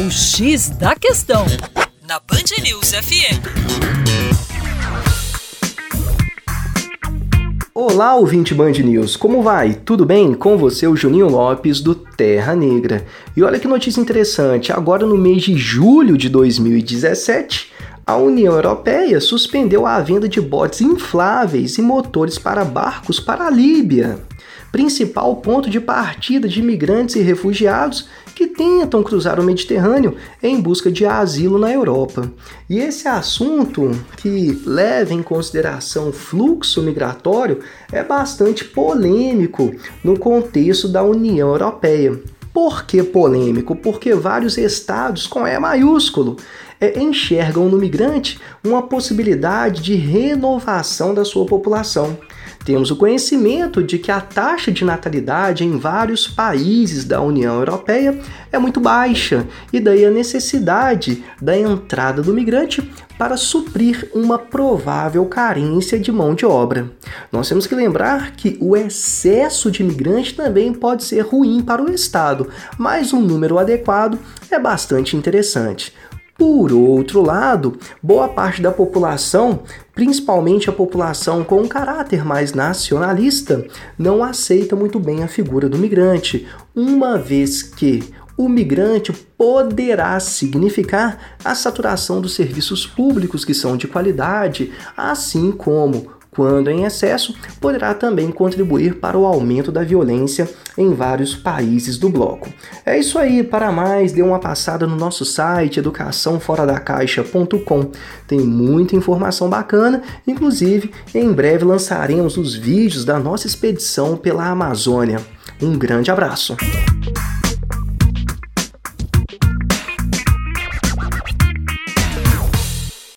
O X da Questão, na Band News FM. Olá, ouvinte Band News, como vai? Tudo bem? Com você, o Juninho Lopes, do Terra Negra. E olha que notícia interessante, agora no mês de julho de 2017, a União Europeia suspendeu a venda de botes infláveis e motores para barcos para a Líbia principal ponto de partida de imigrantes e refugiados que tentam cruzar o Mediterrâneo em busca de asilo na Europa. E esse assunto, que leva em consideração o fluxo migratório, é bastante polêmico no contexto da União Europeia. Por que polêmico? Porque vários estados com E maiúsculo é, enxergam no migrante uma possibilidade de renovação da sua população. Temos o conhecimento de que a taxa de natalidade em vários países da União Europeia é muito baixa, e daí a necessidade da entrada do migrante para suprir uma provável carência de mão de obra. Nós temos que lembrar que o excesso de imigrante também pode ser ruim para o Estado, mas um número adequado é bastante interessante. Por outro lado, boa parte da população, principalmente a população com um caráter mais nacionalista, não aceita muito bem a figura do migrante, uma vez que o migrante poderá significar a saturação dos serviços públicos que são de qualidade, assim como quando em excesso, poderá também contribuir para o aumento da violência em vários países do bloco. É isso aí, para mais, dê uma passada no nosso site educaçãoforadacaixa.com. Tem muita informação bacana, inclusive em breve lançaremos os vídeos da nossa expedição pela Amazônia. Um grande abraço!